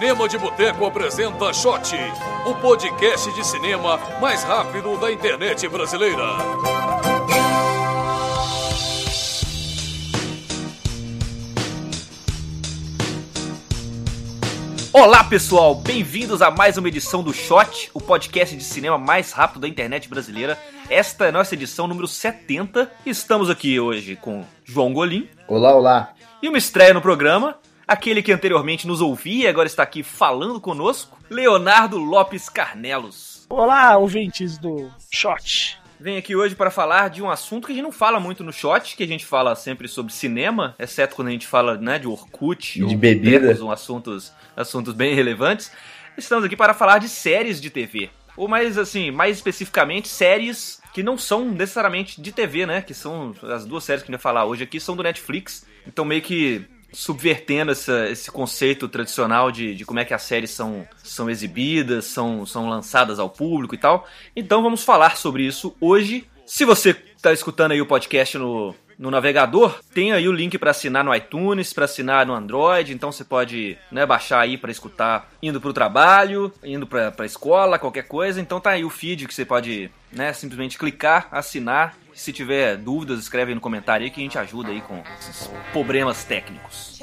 Cinema de Boteco apresenta Shot, o podcast de cinema mais rápido da internet brasileira. Olá pessoal, bem-vindos a mais uma edição do Shot, o podcast de cinema mais rápido da internet brasileira. Esta é a nossa edição número 70. Estamos aqui hoje com João Golim. Olá, olá. E uma estreia no programa, aquele que anteriormente nos ouvia e agora está aqui falando conosco, Leonardo Lopes Carnelos. Olá, ouvintes do Shot. Vem aqui hoje para falar de um assunto que a gente não fala muito no Shot, que a gente fala sempre sobre cinema, exceto quando a gente fala né, de Orkut, De ou bebida. um assuntos, assuntos bem relevantes. Estamos aqui para falar de séries de TV. Ou mais assim, mais especificamente, séries que não são necessariamente de TV, né? Que são as duas séries que a gente vai falar hoje aqui são do Netflix. Então meio que subvertendo essa- esse conceito tradicional de, de como é que as séries são, são exibidas, são, são lançadas ao público e tal. Então vamos falar sobre isso hoje. Se você está escutando aí o podcast no, no navegador, tem aí o link para assinar no iTunes, para assinar no Android, então você pode né, baixar aí para escutar indo pro trabalho, indo pra, pra escola, qualquer coisa. Então tá aí o feed que você pode né, simplesmente clicar, assinar. Se tiver dúvidas, escreve aí no comentário aí que a gente ajuda aí com esses problemas técnicos.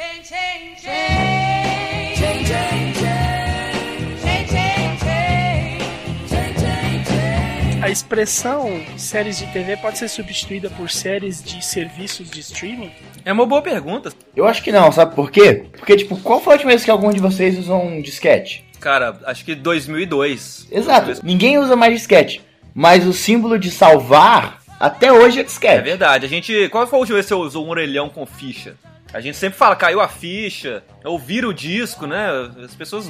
A expressão séries de TV pode ser substituída por séries de serviços de streaming? É uma boa pergunta. Eu acho que não, sabe por quê? Porque, tipo, qual foi a última vez que algum de vocês usou um disquete? Cara, acho que 2002. Exato, ninguém usa mais disquete. Mas o símbolo de salvar, até hoje é É disquete. verdade. A gente. Qual foi a última vez que você usou um orelhão com ficha? A gente sempre fala, caiu a ficha, ou vira o disco, né? As pessoas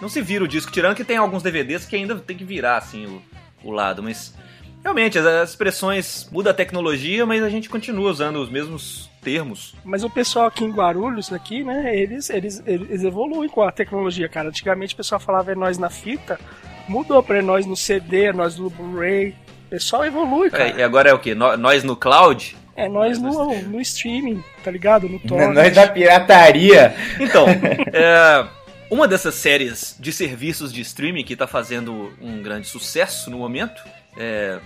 não se vira o disco, tirando que tem alguns DVDs que ainda tem que virar, assim, o, o lado, mas. Realmente, as, as expressões muda a tecnologia, mas a gente continua usando os mesmos termos. Mas o pessoal aqui em Guarulhos, aqui, né, eles, eles, eles evoluem com a tecnologia, cara. Antigamente o pessoal falava é nós na fita, mudou pra é nós no CD, é nós no Blu-ray. O pessoal evolui, cara. É, e agora é o quê? No- Nós no cloud? É nós no, no streaming, tá ligado? No torrent. Nós da pirataria. Então, é, uma dessas séries de serviços de streaming que tá fazendo um grande sucesso no momento é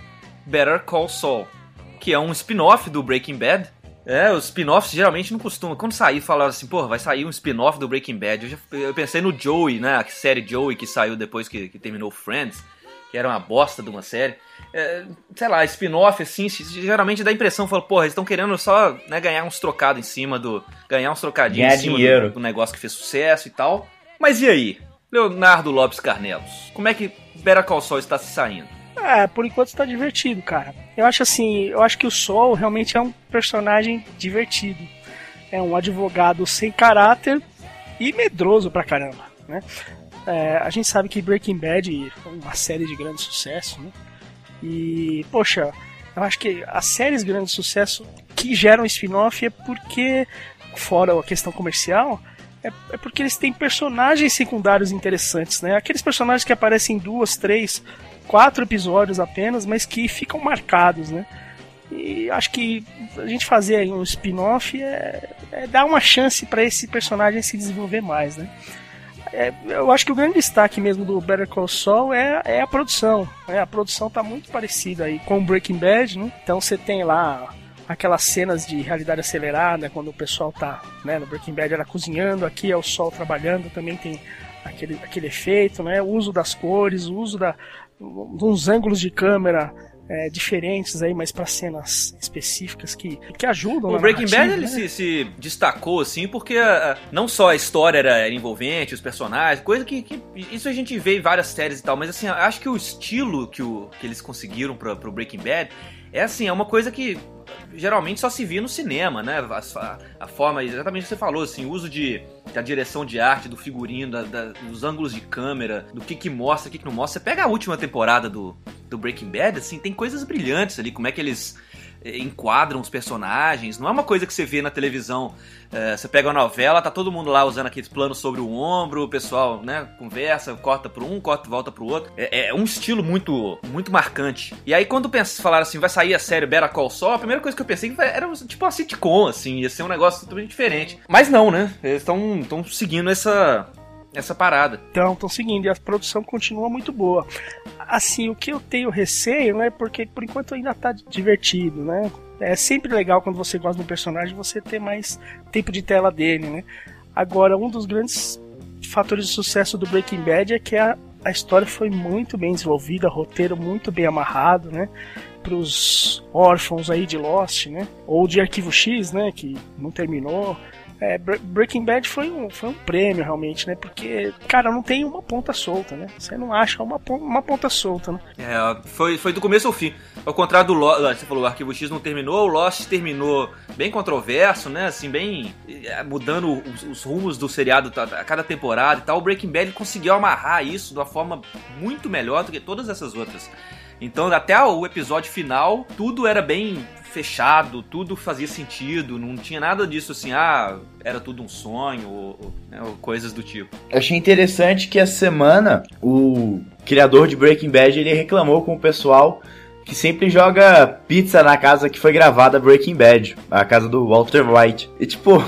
Better Call Saul, que é um spin-off do Breaking Bad. É, os spin-offs geralmente não costumam. Quando sair, falaram assim, pô, vai sair um spin-off do Breaking Bad. Eu, já, eu pensei no Joey, né? A série Joey que saiu depois que, que terminou Friends, que era uma bosta de uma série. É, sei lá, spin-off, assim, geralmente dá a impressão, fala, porra, eles estão querendo só né, ganhar uns trocados em cima do. ganhar uns trocadinhos Ganhar em cima dinheiro. do, do negócio que fez sucesso e tal. Mas e aí? Leonardo Lopes Carnelos, como é que Better Call Saul está se saindo? É, por enquanto tá divertido, cara. Eu acho assim, eu acho que o Sol realmente é um personagem divertido. É um advogado sem caráter e medroso pra caramba, né? É, a gente sabe que Breaking Bad foi uma série de grande sucesso, né? E, poxa, eu acho que as séries de grande sucesso que geram spin-off é porque, fora a questão comercial, é, é porque eles têm personagens secundários interessantes, né? Aqueles personagens que aparecem em duas, três, quatro episódios apenas, mas que ficam marcados, né? E acho que a gente fazer um spin-off é, é dar uma chance para esse personagem se desenvolver mais, né? É, eu acho que o grande destaque mesmo do Better Call Saul é, é a produção. Né? A produção tá muito parecida aí com Breaking Bad, né? Então você tem lá aquelas cenas de realidade acelerada quando o pessoal tá, né, no Breaking Bad era cozinhando, aqui é o sol trabalhando, também tem aquele, aquele efeito, né? O uso das cores, o uso da uns ângulos de câmera é, diferentes aí, mas para cenas específicas que, que ajudam O Breaking Bad ele né? se, se destacou assim porque ah, não só a história era, envolvente, os personagens, coisa que, que- isso a gente vê em várias séries e tal, mas assim, acho que o estilo que, o, que eles conseguiram pra, pro Breaking Bad é assim, é uma coisa que geralmente só se via no cinema, né? A, a- forma, exatamente o que você falou, assim, o uso de da direção de arte, do figurino, da- da- dos ângulos de câmera, do que que mostra, o que que não mostra. Você pega a última temporada do, do Breaking Bad, assim, tem coisas brilhantes ali, como é que eles enquadram os personagens. Não é uma coisa que você vê na televisão. eh, você pega uma novela, tá todo mundo lá usando aqueles planos sobre o ombro, o pessoal, né, conversa, corta pro um, corta volta pro outro. É, é um estilo muito muito marcante. E aí quando pensa, falaram assim, vai sair a série Better Call Saul, a primeira coisa que eu pensei era tipo uma sitcom, assim, ia ser um negócio totalmente diferente. Mas não, né? Eles estão seguindo essa essa parada. Então, estão seguindo e a produção continua muito boa. Assim, o que eu tenho receio, né? Porque por enquanto ainda tá divertido, né? É sempre legal quando você gosta de um personagem você ter mais tempo de tela dele, né? Agora, um dos grandes fatores de sucesso do Breaking Bad é que a, a história foi muito bem desenvolvida, roteiro muito bem amarrado, né? Pros órfãos aí de Lost, né? Ou de Arquivo X, né? Que não terminou. É, Bre- Breaking Bad foi um, foi um prêmio realmente, né? Porque, cara, não tem uma ponta solta, né? Você não acha uma, uma ponta solta, né? É, foi, foi do começo ao fim. Ao contrário do Lost, você falou, o Arquivo X não terminou, o Lost terminou bem controverso, né? Assim, bem é, mudando os, os rumos do seriado a a cada temporada e tal. O Breaking Bad conseguiu amarrar isso de uma forma muito melhor do que todas essas outras. Então, até o episódio final, tudo era bem fechado, tudo fazia sentido, não tinha nada disso assim, ah, era tudo um sonho ou, ou, né, ou coisas do tipo. Eu achei interessante que essa semana o criador de Breaking Bad ele reclamou com o pessoal que sempre joga pizza na casa que foi gravada Breaking Bad, a casa do Walter White. E tipo,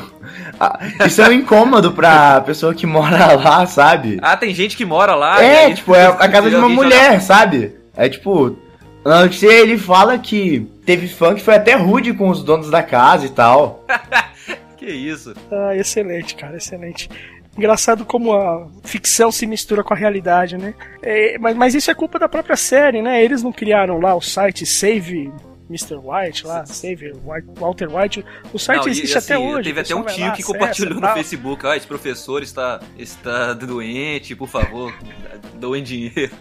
isso é um incômodo pra pessoa que mora lá, sabe? Ah, tem gente que mora lá. É, tipo, é a casa de uma alguém joga mulher, sabe? É tipo, notícia ele fala que teve fã que foi até rude com os donos da casa e tal. Que isso? Ah, excelente, cara, excelente. Engraçado como a ficção se mistura com a realidade, né? É, mas, mas isso é culpa da própria série, né? Eles não criaram lá o site Save Mr. White, lá, Save White- Walter White. O site Não, e, existe assim, até hoje. Teve até um tio lá, que acessa, compartilhou no. Facebook. Ah, esse professor está, está doente, por favor, doem dinheiro.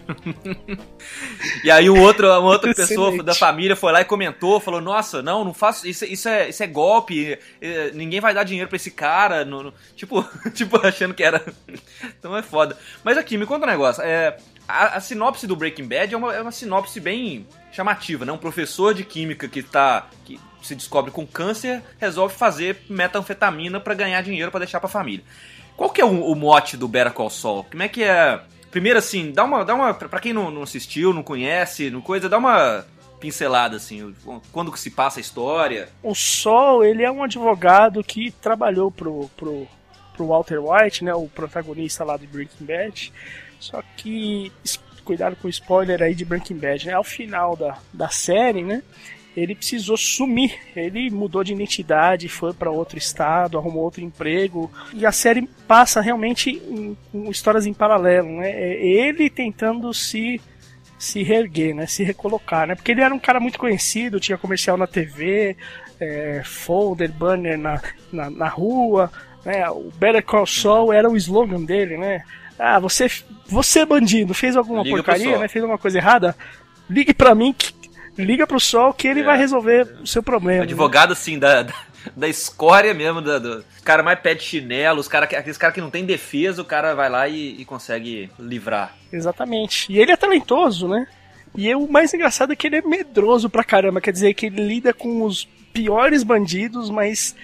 e aí o outro, uma outra pessoa da família foi lá e comentou, falou, nossa, não, não faço, isso, isso, é, isso é golpe, eh, ninguém vai dar dinheiro pra esse cara, não- não- tipo, tipo, achando que era... então é foda. Mas aqui, me conta um negócio, é, a, a sinopse do Breaking Bad é uma, é uma sinopse bem chamativa, né? Um professor de química que tá... Que, se descobre com câncer, resolve fazer metanfetamina pra ganhar dinheiro pra deixar pra família. Qual que é o, o mote do Better Call Saul? Como é que é? Primeiro assim, dá uma, dá uma para quem não, não assistiu, não conhece, não coisa, dá uma pincelada assim, quando que se passa a história. O Sol, ele é um advogado que trabalhou pro, pro, pro Walter White, né, o protagonista lá do Breaking Bad. Só que, cuidado com o spoiler aí de Breaking Bad, né? Ao final da, da série, né, ele precisou sumir. Ele mudou de identidade, foi para outro estado, arrumou outro emprego. E a série passa realmente com histórias em paralelo, né? É ele tentando se se reerguer, né? Se recolocar, né? Porque ele era um cara muito conhecido, tinha comercial na TV, é, folder, banner na, na, na rua, né? O Better Call Saul era o slogan dele, né? Ah, você, você bandido, fez alguma Liga porcaria, né? Fez alguma coisa errada? Ligue pra mim, que, liga pro Sol que ele É. vai resolver o seu problema. né? Advogado assim da, da, da escória mesmo, da, do os cara mais pé de chinelo, os cara, que- aqueles caras que não tem defesa, o cara vai lá e, e consegue livrar. Exatamente. E ele é talentoso, né? E o mais engraçado é que ele é medroso pra caramba. Quer dizer, que ele lida com os piores bandidos, mas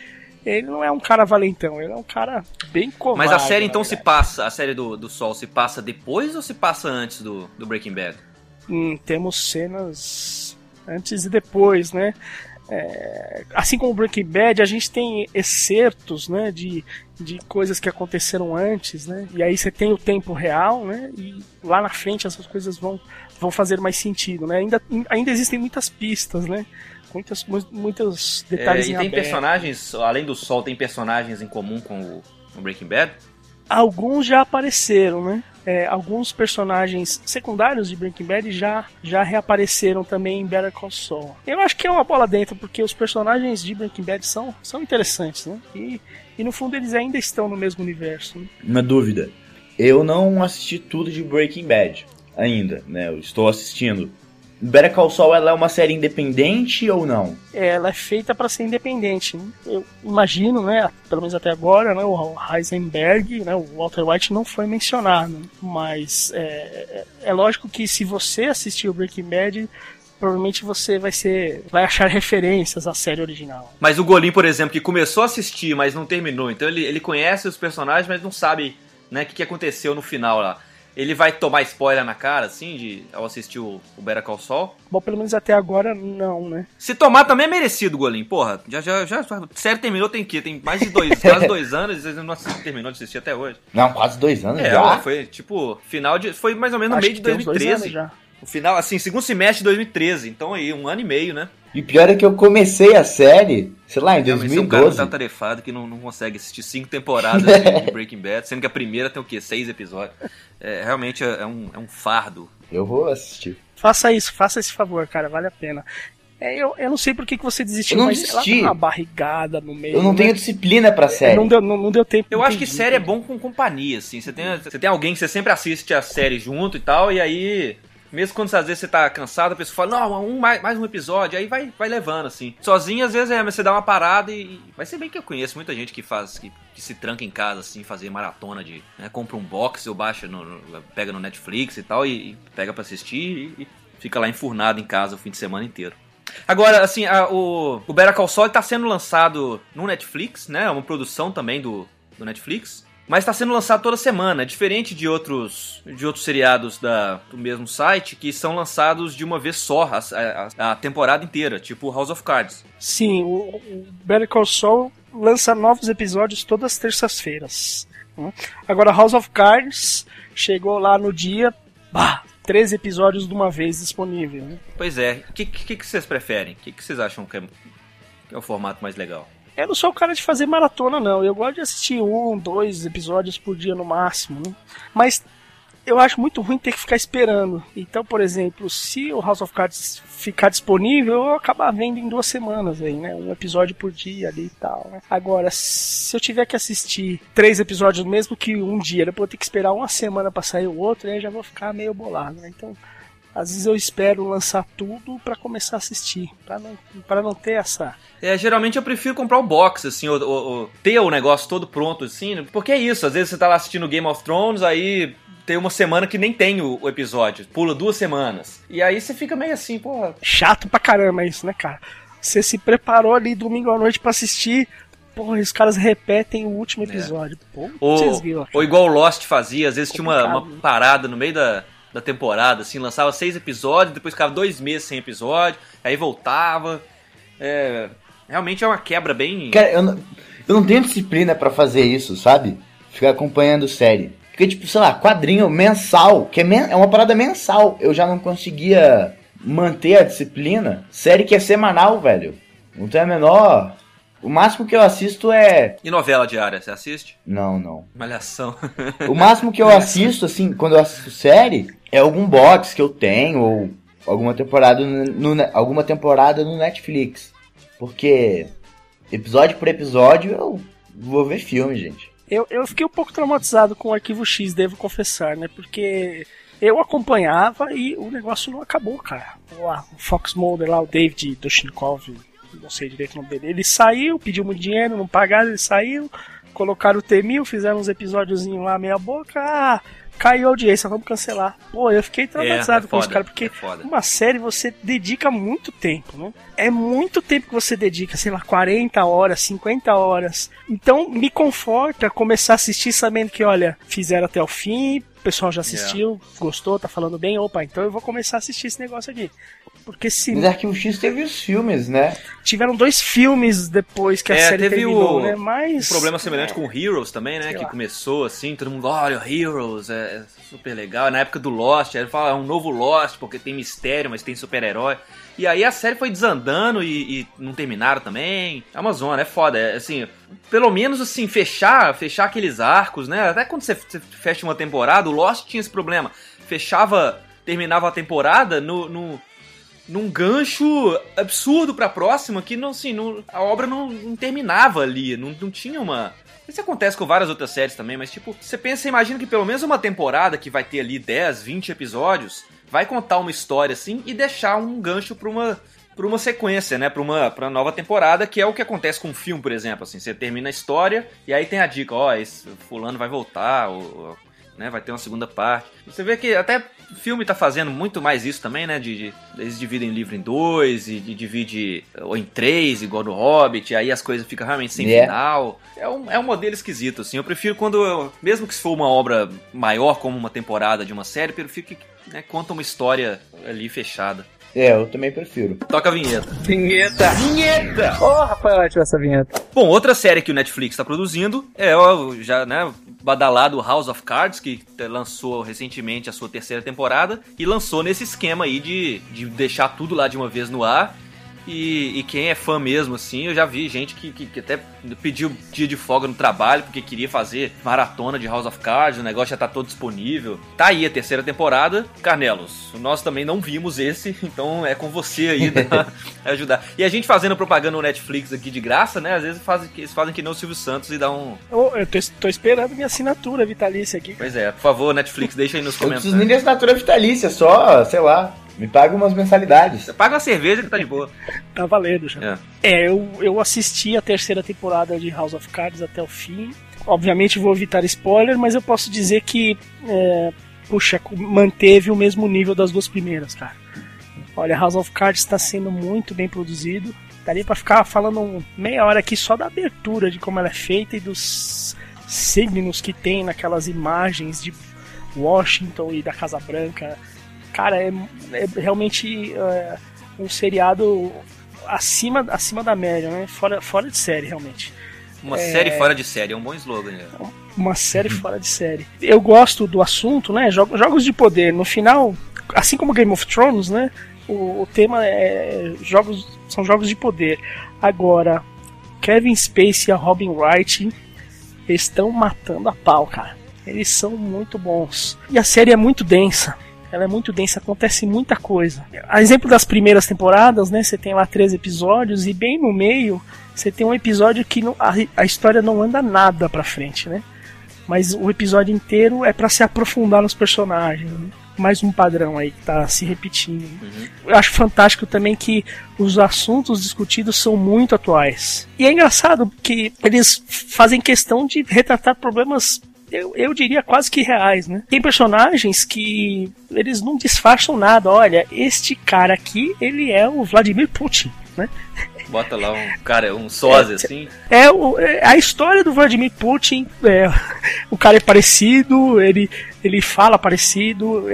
ele não é um cara valentão. Ele é um cara bem covarde. Mas a série então se passa, a série do, do Sol se passa depois ou se passa antes do, do Breaking Bad? Hum, temos cenas antes e depois, né? É, assim como o Breaking Bad, a gente tem excertos, né, de, de coisas que aconteceram antes, né? E aí você tem o tempo real, né? E lá na frente essas coisas vão, vão fazer mais sentido, né? Ainda, ainda existem muitas pistas, né? Muitas, mu- muitos É, detalhes e em tem aberto. personagens, além do Sol, tem personagens em comum com o, com o Breaking Bad? Alguns já apareceram, né? É, alguns personagens secundários de Breaking Bad já, já reapareceram também em Better Call Saul. Eu acho que é uma bola dentro, porque os personagens de Breaking Bad são, são interessantes, né? E, e no fundo eles ainda estão no mesmo universo. Né? Uma dúvida. Eu não assisti tudo de Breaking Bad ainda, né? Eu estou assistindo. Better Call Saul ela é uma série independente ou não? É, Ela é feita para ser independente. Eu imagino, né? Pelo menos até agora, né? O Heisenberg, né? O Walter White não foi mencionado. Mas é, é, é lógico que se você assistiu Breaking Bad, provavelmente você vai ser, vai achar referências à série original. Mas o Golim, por exemplo, que começou a assistir, mas não terminou. Então ele, ele conhece os personagens, mas não sabe né, o que, que aconteceu no final lá. Ele vai tomar spoiler na cara, assim, de ao assistir o, o Better Call Saul? Bom, pelo menos até agora, não, né? Se tomar também é merecido, Golim. Porra, já, já, já. A série terminou tem que? Tem mais de dois, quase dois anos e vocês não assi- terminou de assistir até hoje. Não, quase dois anos É, já. ó, foi tipo, final de. Foi mais ou menos no meio que de tem uns dois 2013. anos já. O final, assim, segundo semestre de 2013. Então aí, um ano e meio, né? E pior é que eu comecei a série, sei lá, em Realmente, você é um cara muito 2012. atarefado que não, não consegue assistir cinco temporadas de, de Breaking Bad, sendo que a primeira tem o quê? Seis episódios. É, realmente é, é um, é um fardo. Eu vou assistir. Faça isso, faça esse favor, cara, vale a pena. É, eu, eu não sei por que, que você desistiu, Eu não mas ela desisti. uma barrigada no meio. Eu não né? tenho disciplina pra série. Não deu, não, não deu tempo. Eu acho que entendi, série é entendi. bom com companhia, assim. Você tem, você tem alguém que você sempre assiste a série junto e tal, e aí. Mesmo quando às vezes você tá cansado, a pessoa fala, não, um, mais, mais um episódio, aí vai, vai levando, assim. Sozinho, às vezes, é, mas você dá uma parada e. Vai ser bem que eu conheço muita gente que faz. que, que se tranca em casa, assim, fazer maratona de. Né, compra um box ou baixa, no, no- pega no Netflix e tal, e, e pega pra assistir e, e fica lá enfurnado em casa o fim de semana inteiro. Agora, assim, a- o, o Better Call Saul tá sendo lançado no Netflix, né? É uma produção também do, do Netflix. Mas está sendo lançado toda semana, diferente de outros de outros seriados da, do mesmo site que são lançados de uma vez só a, a- a temporada inteira, tipo House of Cards. Sim, o, o Better Call Saul lança novos episódios todas as terças-feiras. né? Agora, House of Cards chegou lá no dia, bah, 13 episódios de uma vez disponível. Né? Pois é, o que, que, que vocês preferem? O que, que vocês acham que é, que é o formato mais legal? Eu não sou o cara de fazer maratona, não. Eu gosto de assistir um, dois episódios por dia no máximo. Né? Mas eu acho muito ruim ter que ficar esperando. Então, por exemplo, se o House of Cards ficar disponível, eu acabar vendo em duas semanas aí, né? Um episódio por dia ali e tal. né? Agora, se eu tiver que assistir três episódios mesmo que um dia, depois eu vou ter que esperar uma semana pra sair o outro, aí eu já vou ficar meio bolado, né? Então, às vezes eu espero lançar tudo pra começar a assistir, Pra não, pra não ter essa É, geralmente eu prefiro comprar o box, assim, ou, ou- ter o negócio todo pronto, assim, né? porque é isso, às vezes você tá lá assistindo Game of Thrones, aí tem uma semana que nem tem o, o episódio, pula duas semanas. E aí você fica meio assim, porra, chato pra caramba isso, né, cara? Você se preparou ali domingo à noite pra assistir, porra, os caras repetem o último episódio. Pô, Ou, vocês viram, ou igual o Lost fazia, às vezes tinha uma, uma parada no meio da, da temporada, assim, lançava seis episódios, depois ficava dois meses sem episódio, aí voltava. É, realmente é uma quebra bem. Cara, eu não, eu não tenho disciplina pra fazer isso, sabe? Ficar acompanhando série. Porque, tipo, sei lá, quadrinho mensal, que é, men- é uma parada mensal. Eu já não conseguia manter a disciplina. Série que é semanal, velho. Não tem a menor. O máximo que eu assisto é. E novela diária, você assiste? Não, não. Malhação. O máximo que eu assisto, assim, quando eu assisto série, é algum box que eu tenho, ou alguma temporada no, no- alguma temporada no Netflix. Porque episódio por episódio eu vou ver filme, gente. Eu, eu fiquei um pouco traumatizado com o Arquivo X, devo confessar, né? Porque eu acompanhava e o negócio não acabou, cara. O, Fox Mulder lá, o David Doshnikov, não sei direito o nome dele, ele saiu, pediu muito dinheiro, não pagaram, ele saiu, colocaram o T-1000, fizeram uns episódiozinhos lá meia boca, ah, caiu a audiência, vamos cancelar. Pô, eu fiquei traumatizado é com os foda, caras, porque é uma série você dedica muito tempo, né? É muito tempo que você dedica, sei lá, 40 horas, 50 horas. Então me conforta começar a assistir sabendo que, olha, fizeram até o fim, o pessoal já assistiu, gostou, tá falando bem, opa, então eu vou começar a assistir esse negócio aqui. Porque se Mas Arquivo X teve os filmes, né? tiveram dois filmes depois que a É, série teve terminou, o- né? Mas Um problema semelhante com Heroes também, né? Sei Que lá. começou assim, todo mundo, olha, Heroes, é, é super legal. Na época do Lost, aí ele fala, é um novo Lost, porque tem mistério, mas tem super-herói. E aí a série foi desandando e, e não terminaram também. É uma zona, é foda. É, assim, pelo menos assim, fechar, fechar aqueles arcos, né? Até quando você, você fecha uma temporada, o Lost tinha esse problema. Fechava, terminava a temporada no- no, num gancho absurdo pra próxima que não, assim, não- a obra não, não terminava ali, não, não tinha uma. Isso acontece com várias outras séries também, mas tipo, você pensa, imagina que pelo menos uma temporada que vai ter ali 10, 20 episódios, vai contar uma história assim e deixar um gancho pra uma pra uma sequência, né, pra uma pra nova temporada, que é o que acontece com um filme, por exemplo, assim, você termina a história e aí tem a dica, ó, esse fulano vai voltar, ou, né? Vai ter uma segunda parte. Você vê que até o filme tá fazendo muito mais isso também, né? De, de- eles dividem o livro em dois, e, de- divide ou em três, igual no Hobbit, e aí as coisas ficam realmente sem É. final. É um, é um modelo esquisito, assim. Eu prefiro quando, eu- mesmo que se for uma obra maior, como uma temporada de uma série, eu prefiro que né, conta uma história ali fechada. É, eu também prefiro. Toca a vinheta. Vinheta! Vinheta! Ô, Rafael, ativa essa vinheta. Bom, outra série que o Netflix está produzindo é o já, né, badalado House of Cards, que lançou recentemente a sua terceira temporada e lançou nesse esquema aí de, de deixar tudo lá de uma vez no ar. E, e quem é fã mesmo, assim, eu já vi gente que, que, que até pediu dia de folga no trabalho porque queria fazer maratona de House of Cards, o negócio já tá todo disponível. Tá aí a terceira temporada. Carnelos, nós também não vimos esse, então é com você aí da- ajudar. E a gente fazendo propaganda no Netflix aqui de graça, né? Às vezes fazem, eles fazem que nem o Silvio Santos e dá um. Ô, eu tô, tô esperando minha assinatura vitalícia aqui. Pois é, por favor, Netflix, deixa aí nos Eu não preciso comentários. nem de assinatura vitalícia, só, sei lá, me paga umas mensalidades. Paga uma cerveja que tá de boa. Tá valendo já. É. É, eu, eu assisti a terceira temporada de House of Cards até o fim. Obviamente vou evitar spoiler, mas eu posso dizer que, é, puxa, manteve o mesmo nível das duas primeiras, cara. Olha, House of Cards está sendo muito bem produzido. Daria pra ficar falando meia hora aqui só da abertura, de como ela é feita e dos signos que tem naquelas imagens de Washington e da Casa Branca. Cara, é, é realmente é, um seriado acima, acima da média, né? Fora, fora de série, realmente. Uma série fora de série, é um bom slogan. Né? Uma série fora de série. Eu gosto do assunto, né? Jogos, jogos de poder. No final, assim como Game of Thrones, né? O, o tema é jogos, são jogos de poder. Agora, Kevin Spacey e a Robin Wright estão matando a pau, cara. Eles são muito bons. E a série é muito densa. Ela é muito densa, acontece muita coisa. A exemplo das primeiras temporadas, né? Você tem lá três episódios e bem no meio você tem um episódio que não- a, a história não anda nada pra frente, né? Mas o episódio inteiro é pra se aprofundar nos personagens. né? Mais um padrão aí que tá se repetindo. Eu acho fantástico também que os assuntos discutidos são muito atuais. E é engraçado que eles fazem questão de retratar problemas eu, eu diria quase que reais, né? Tem personagens que eles não disfarçam nada. Olha, este cara aqui, ele é o Vladimir Putin, né? Bota lá um cara, um sósia assim. É, o- é a história do Vladimir Putin. é, o cara é parecido, ele, ele fala parecido.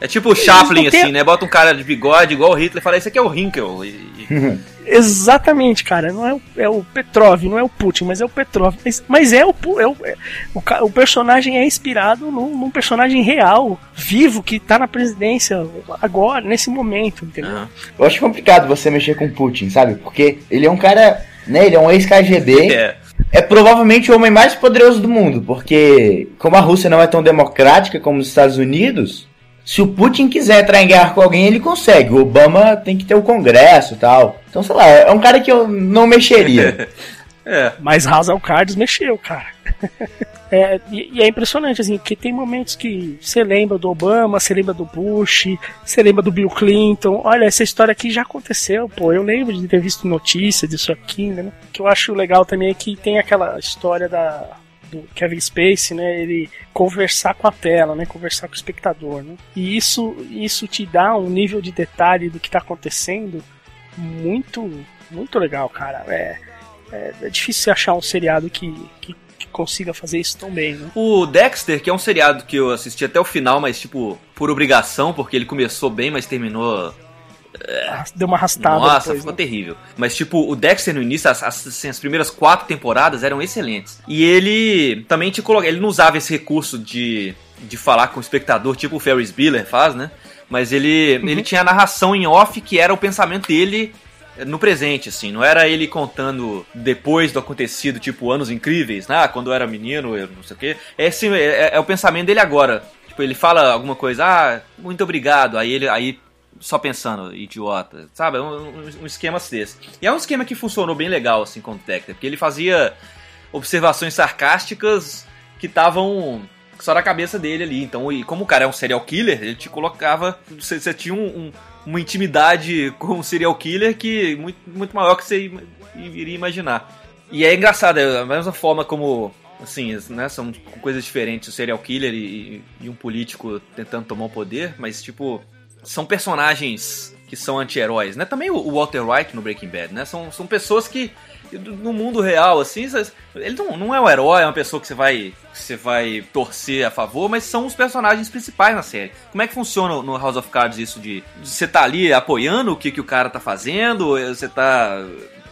É, É tipo o Chaplin, não tem- assim, né? Bota um cara de bigode igual o Hitler e fala: Esse aqui é o Hinkel. E, exatamente, cara. Não é o, é o Petrov, não é o Putin, mas é o Petrov. Mas, mas é, o, é, o, é o, o personagem é inspirado num, num personagem real, vivo, que tá na presidência agora, nesse momento, entendeu? Aham. Eu acho complicado você mexer com Putin, sabe? Porque ele é um cara, né? Ele é um ex-KGB. É. É provavelmente o homem mais poderoso do mundo, porque como a Rússia não é tão democrática como os Estados Unidos, se o Putin quiser entrar em guerra com alguém, ele consegue. O Obama tem que ter o Congresso e tal. Então, sei lá, é um cara que eu não mexeria. É. Mas of Cards mexeu, cara. É, e, e é impressionante, assim, porque tem momentos que você lembra do Obama, você lembra do Bush, você lembra do Bill Clinton. Olha, essa história aqui já aconteceu, pô. Eu lembro de ter visto notícia disso aqui, né? O que eu acho legal também é que tem aquela história da, do Kevin Spacey, né? Ele conversar com a tela, né? Conversar com o espectador, né? E isso, isso te dá um nível de detalhe do que tá acontecendo muito, muito legal, cara. É, é, é difícil achar um seriado que, que, que consiga fazer isso tão bem, né? O Dexter, que é um seriado que eu assisti até o final, mas tipo, por obrigação, porque ele começou bem, mas terminou. Deu uma arrastada Nossa, depois, ficou né? terrível. Mas, tipo, o Dexter no início, as, as, assim, as primeiras quatro temporadas eram excelentes. E ele também te coloca. Ele não usava esse recurso de, de falar com o espectador, tipo o Ferris Bueller faz, né? Mas ele, Uhum. ele tinha a narração em off, que era o pensamento dele no presente, assim. Não era ele contando depois do acontecido, tipo, anos incríveis, né? Ah, quando eu era menino, eu não sei o quê. É, assim, é, é- é o pensamento dele agora. Tipo, ele fala alguma coisa, ah, muito obrigado. Aí ele. Aí só pensando, idiota, sabe? Um, um- esquema desse. E é um esquema que funcionou bem legal, assim, com o Dexter, porque ele fazia observações sarcásticas que estavam só na cabeça dele ali. Então, e como o cara é um serial killer, ele te colocava. Você, você tinha um- um- uma intimidade com um serial killer que muito, muito maior que você iria imaginar. E é engraçado, é a mesma forma como assim, né, são coisas diferentes, o serial killer e, e um político tentando tomar o poder, mas tipo, são personagens que são anti-heróis, né? Também o o Walter White no Breaking Bad, né? São, são pessoas que no mundo real, assim, ele não, não é um herói, é uma pessoa que você vai que você vai torcer a favor, mas são os personagens principais na série. Como é que funciona no House of Cards isso de, de você tá ali apoiando o que, que o cara tá fazendo, ou você tá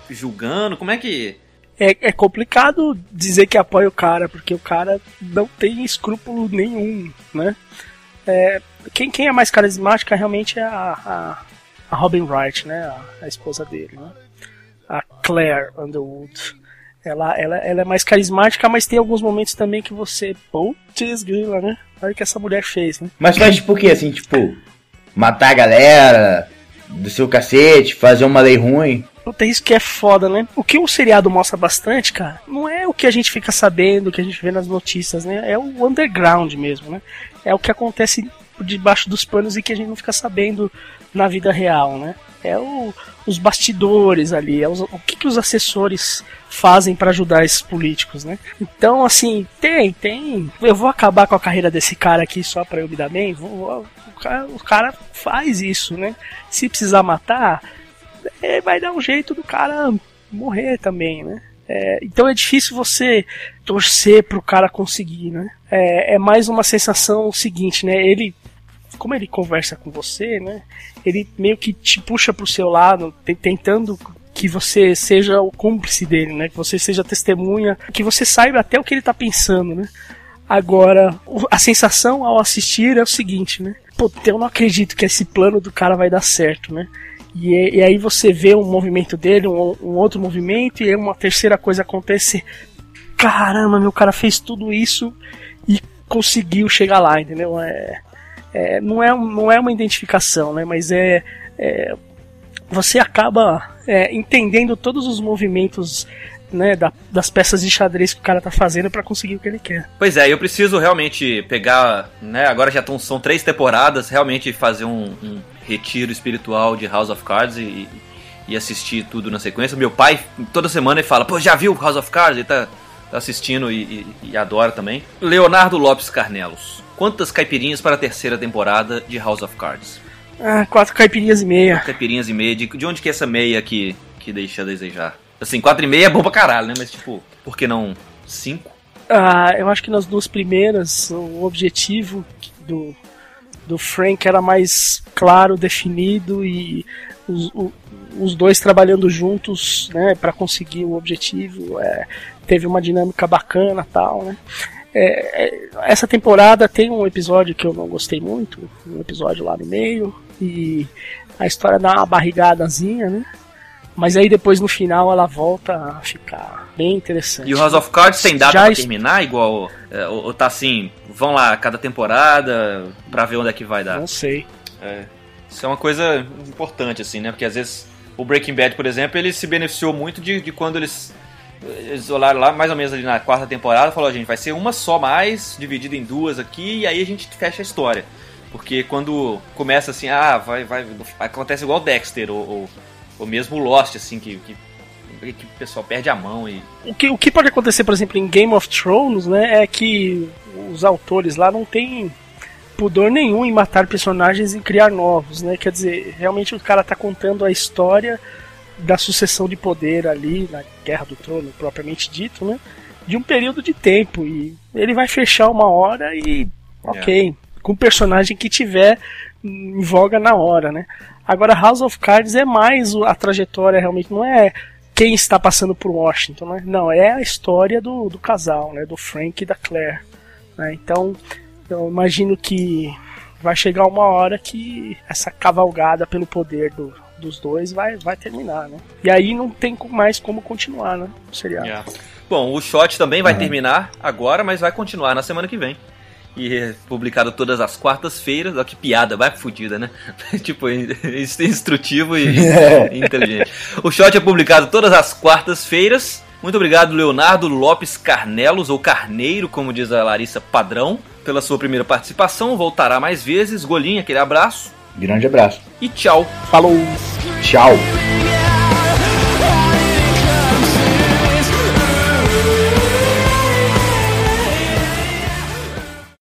julgando, como é que É, é complicado dizer que apoia o cara, porque o cara não tem escrúpulo nenhum, né? É, quem, quem é mais carismática realmente é a, a, a Robin Wright, né? A, a esposa dele, né? A Claire Underwood. Ela, ela, ela é mais carismática, mas tem alguns momentos também que você. Putz, grila, né? Olha o que essa mulher fez, né? Mas faz tipo o quê? Assim, tipo, matar a galera, descer o cacete, fazer uma lei ruim. Puta, isso que é foda, né? O que o seriado mostra bastante, cara, não é o que a gente fica sabendo, o que a gente vê nas notícias, né? É o underground mesmo, né? É o que acontece por debaixo dos panos e que a gente não fica sabendo na vida real, né? É o- os bastidores ali, é os- o que, que os assessores fazem pra ajudar esses políticos, né? Então, assim, tem, tem. Eu vou acabar com a carreira desse cara aqui só pra eu me dar bem? Vou- vou- o, cara, o cara faz isso, né? Se precisar matar, é, vai dar um jeito do cara morrer também, né? É, então é difícil você torcer pro cara conseguir, né? É, é mais uma sensação seguinte, né? Ele, como ele conversa com você, né? Ele meio que te puxa pro seu lado, te- tentando que você seja o cúmplice dele, né? Que você seja testemunha, que você saiba até o que ele tá pensando, né? Agora, a sensação ao assistir é o seguinte, né? Pô, eu não acredito que esse plano do cara vai dar certo, né? E, é- e aí você vê um movimento dele, um, um outro movimento, e uma terceira coisa acontece. Caramba, meu cara fez tudo isso e conseguiu chegar lá, entendeu? É, é, não, é, não é uma identificação, né? Mas é. é- você acaba é, entendendo todos os movimentos né, da- das peças de xadrez que o cara tá fazendo pra conseguir o que ele quer. Pois é, eu preciso realmente pegar, né? Agora já tão, são três temporadas, realmente fazer um, um retiro espiritual de House of Cards e, e assistir tudo na sequência. Meu pai, toda semana, ele fala: Pô, já viu House of Cards? Ele tá, tá assistindo e, e- e adora também. Leonardo Lopes Carnelos. Quantas caipirinhas para a terceira temporada de House of Cards? Ah, quatro caipirinhas e meia. Caipirinhas e meia. De, de onde que é essa meia que, que deixa a desejar? Assim, quatro e meia é bom pra caralho, né? Mas tipo, por que não cinco? Ah, eu acho que nas duas primeiras o objetivo do, do Frank era mais claro, definido e os, o- os dois trabalhando juntos, né, para conseguir o objetivo. É, teve uma dinâmica bacana, tal, né? É, é, essa temporada tem um episódio que eu não gostei muito, um episódio lá no meio e a história dá uma barrigadazinha, né? Mas aí depois no final ela volta a ficar bem interessante. E o House of Cards tem data Já pra terminar igual? é, ou, ou tá assim, vão lá cada temporada pra ver onde é que vai dar? Não sei. É, isso é uma coisa importante, assim, né? Porque às vezes o Breaking Bad, por exemplo, ele se beneficiou muito de, de quando eles, eles olharam lá, mais ou menos ali na quarta temporada, falou, gente, vai ser uma só mais, dividida em duas aqui, e aí a gente fecha a história. Porque quando começa assim, ah, vai, vai, acontece igual Dexter, ou, ou, ou mesmo Lost, assim, que, que, que o pessoal perde a mão e O que, o que pode acontecer, por exemplo, em Game of Thrones, né, é que os autores lá não têm pudor nenhum em matar personagens e criar novos, né? Quer dizer, realmente o cara tá contando a história da sucessão de poder ali na Guerra do Trono, propriamente dito, né? De um período de tempo e ele vai fechar uma hora e ok, com o personagem que tiver em voga na hora, né? Agora House of Cards é mais a trajetória realmente não é quem está passando por Washington, né? Não, é a história do, do casal, né? Do Frank e da Claire. né? Então, eu imagino que vai chegar uma hora que essa cavalgada pelo poder do- dos dois vai, vai terminar, né? E aí não tem mais como continuar, né? O seriado. Bom, o shot também vai terminar agora, mas vai continuar na semana que vem. E é publicado todas as quartas-feiras. Olha que piada, vai fudida, né? tipo, in- instrutivo e inteligente. O shot é publicado todas as quartas-feiras. Muito obrigado, Leonardo Lopes Carnelos, ou Carneiro, como diz a Larissa Padrão, pela sua primeira participação. Voltará mais vezes. Golinha, aquele abraço. Grande abraço. E tchau. Falou! Tchau.